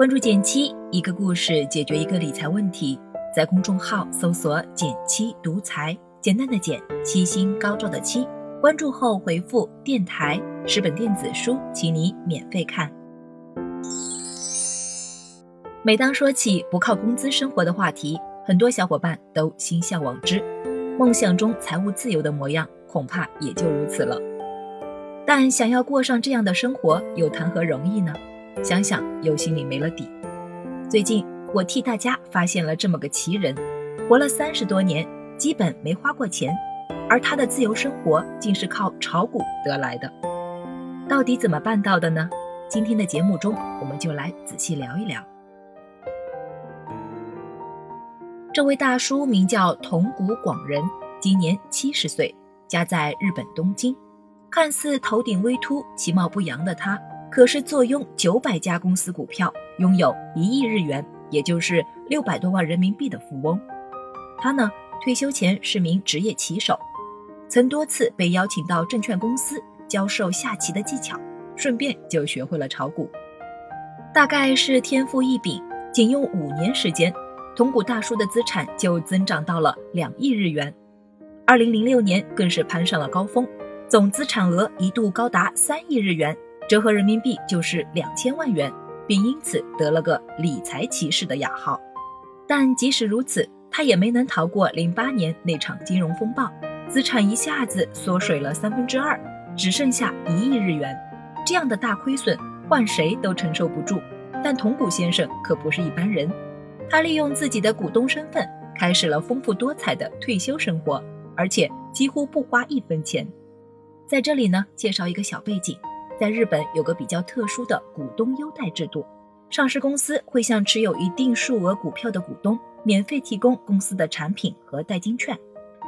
关注减七，一个故事解决一个理财问题。在公众号搜索“减七独裁，简单的减，七星高照的七。关注后回复“电台”十本电子书，请你免费看。每当说起不靠工资生活的话题，很多小伙伴都心向往之，梦想中财务自由的模样，恐怕也就如此了。但想要过上这样的生活，又谈何容易呢？想想又心里没了底。最近我替大家发现了这么个奇人，活了三十多年，基本没花过钱，而他的自由生活竟是靠炒股得来的。到底怎么办到的呢？今天的节目中，我们就来仔细聊一聊。这位大叔名叫桐谷广人，今年七十岁，家在日本东京。看似头顶微秃、其貌不扬的他，可是坐拥九百家公司股票，拥有一亿日元，也就是六百多万人民币的富翁。他呢，退休前是名职业棋手，曾多次被邀请到证券公司教授下棋的技巧，顺便就学会了炒股。大概是天赋异禀，仅用五年时间，桐谷大叔的资产就增长到了两亿日元。二零零六年更是攀上了高峰。总资产额一度高达三亿日元，折合人民币就是两千万元，并因此得了个理财骑士的雅号。但即使如此，他也没能逃过零八年那场金融风暴，资产一下子缩水了三分之二，只剩下一亿日元。这样的大亏损，换谁都承受不住。但桐谷先生可不是一般人，他利用自己的股东身份，开始了丰富多彩的退休生活，而且几乎不花一分钱。在这里呢，介绍一个小背景，在日本有个比较特殊的股东优待制度，上市公司会向持有一定数额股票的股东免费提供公司的产品和代金券。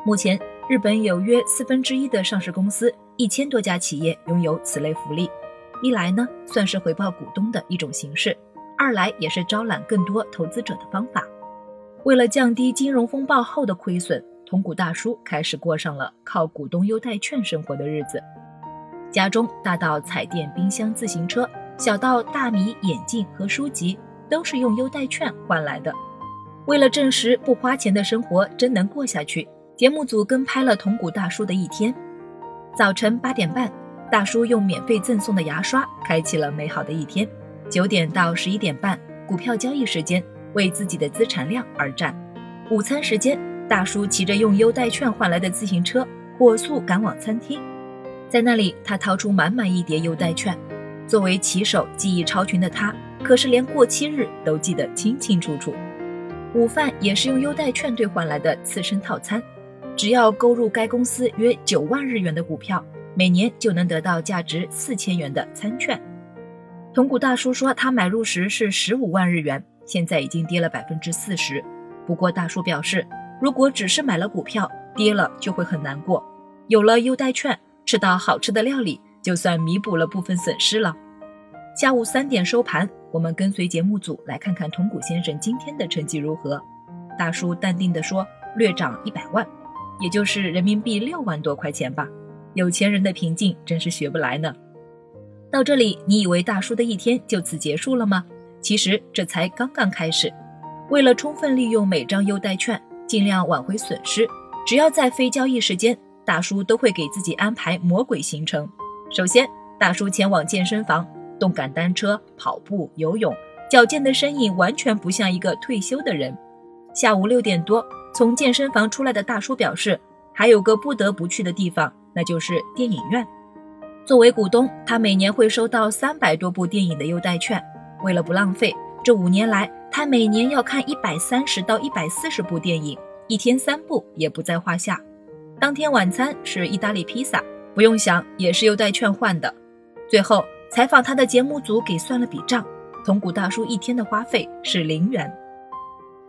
目前，日本有约四分之一的上市公司，一千多家企业拥有此类福利。一来呢，算是回报股东的一种形式；二来也是招揽更多投资者的方法。为了降低金融风暴后的亏损。同股大叔开始过上了靠股东优待券生活的日子，家中大到彩电、冰箱、自行车，小到大米、眼镜和书籍，都是用优待券换来的。为了证实不花钱的生活真能过下去，节目组跟拍了桐谷大叔的一天。早晨八点半，大叔用免费赠送的牙刷开启了美好的一天。九点到十一点半，股票交易时间，为自己的资产量而战。午餐时间。大叔骑着用优待券换来的自行车，火速赶往餐厅。在那里，他掏出满满一叠优待券。作为骑手，技艺超群的他，可是连过期日都记得清清楚楚。午饭也是用优待券兑换来的刺身套餐，只要购入该公司约九万日元的股票，每年就能得到价值四千元的餐券。铜谷大叔说，他买入时是十五万日元，现在已经跌了百分之四十。不过，大叔表示。如果只是买了股票，跌了就会很难过。有了优待券，吃到好吃的料理，就算弥补了部分损失了。下午三点收盘，我们跟随节目组来看看铜鼓先生今天的成绩如何。大叔淡定地说：“略涨一百万，也就是人民币六万多块钱吧。”有钱人的平静真是学不来呢。到这里，你以为大叔的一天就此结束了吗？其实这才刚刚开始。为了充分利用每张优待券。尽量挽回损失。只要在非交易时间，大叔都会给自己安排魔鬼行程。首先，大叔前往健身房，动感单车、跑步、游泳，矫健的身影完全不像一个退休的人。下午六点多，从健身房出来的大叔表示，还有个不得不去的地方，那就是电影院。作为股东，他每年会收到三百多部电影的优待券。为了不浪费，这五年来。他每年要看一百三十到一百四十部电影，一天三部也不在话下。当天晚餐是意大利披萨，不用想也是优待券换的。最后采访他的节目组给算了笔账，铜鼓大叔一天的花费是零元。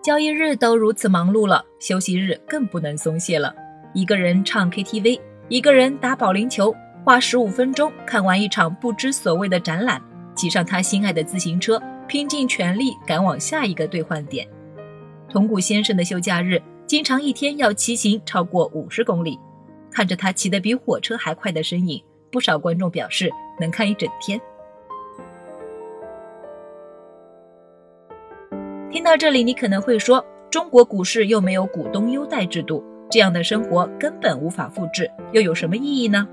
交易日都如此忙碌了，休息日更不能松懈了。一个人唱 KTV，一个人打保龄球，花十五分钟看完一场不知所谓的展览，骑上他心爱的自行车。拼尽全力赶往下一个兑换点。铜谷先生的休假日，经常一天要骑行超过五十公里。看着他骑得比火车还快的身影，不少观众表示能看一整天。听到这里，你可能会说，中国股市又没有股东优待制度，这样的生活根本无法复制，又有什么意义呢？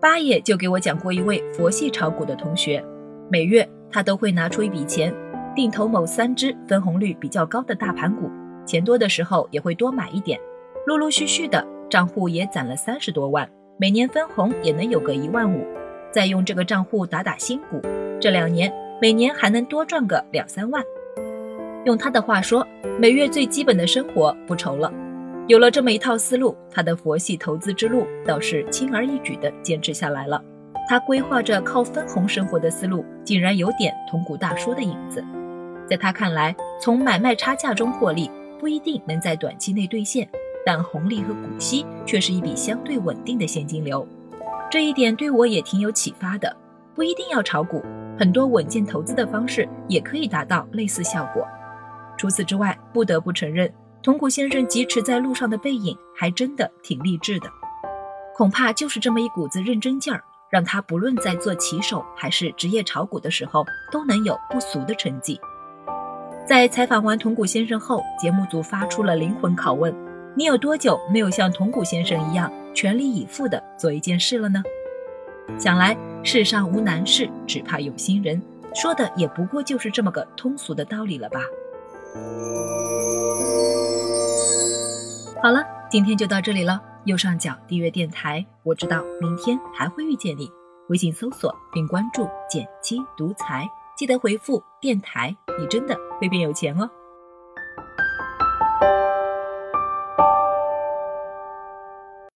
八爷就给我讲过一位佛系炒股的同学，每月他都会拿出一笔钱，定投某三只分红率比较高的大盘股，钱多的时候也会多买一点，陆陆续续的账户也攒了三十多万，每年分红也能有个一万五，再用这个账户打打新股，这两年每年还能多赚个两三万。用他的话说，每月最基本的生活不愁了。有了这么一套思路，他的佛系投资之路倒是轻而易举地坚持下来了。他规划着靠分红生活的思路，竟然有点同股大叔的影子。在他看来，从买卖差价中获利不一定能在短期内兑现，但红利和股息却是一笔相对稳定的现金流。这一点对我也挺有启发的。不一定要炒股，很多稳健投资的方式也可以达到类似效果。除此之外，不得不承认。铜鼓先生疾驰在路上的背影，还真的挺励志的。恐怕就是这么一股子认真劲儿，让他不论在做骑手还是职业炒股的时候，都能有不俗的成绩。在采访完铜鼓先生后，节目组发出了灵魂拷问：你有多久没有像铜鼓先生一样全力以赴地做一件事了呢？想来世上无难事，只怕有心人，说的也不过就是这么个通俗的道理了吧。好了，今天就到这里了。右上角订阅电台，我知道明天还会遇见你。微信搜索并关注“减七独裁，记得回复“电台”，你真的会变有钱哦。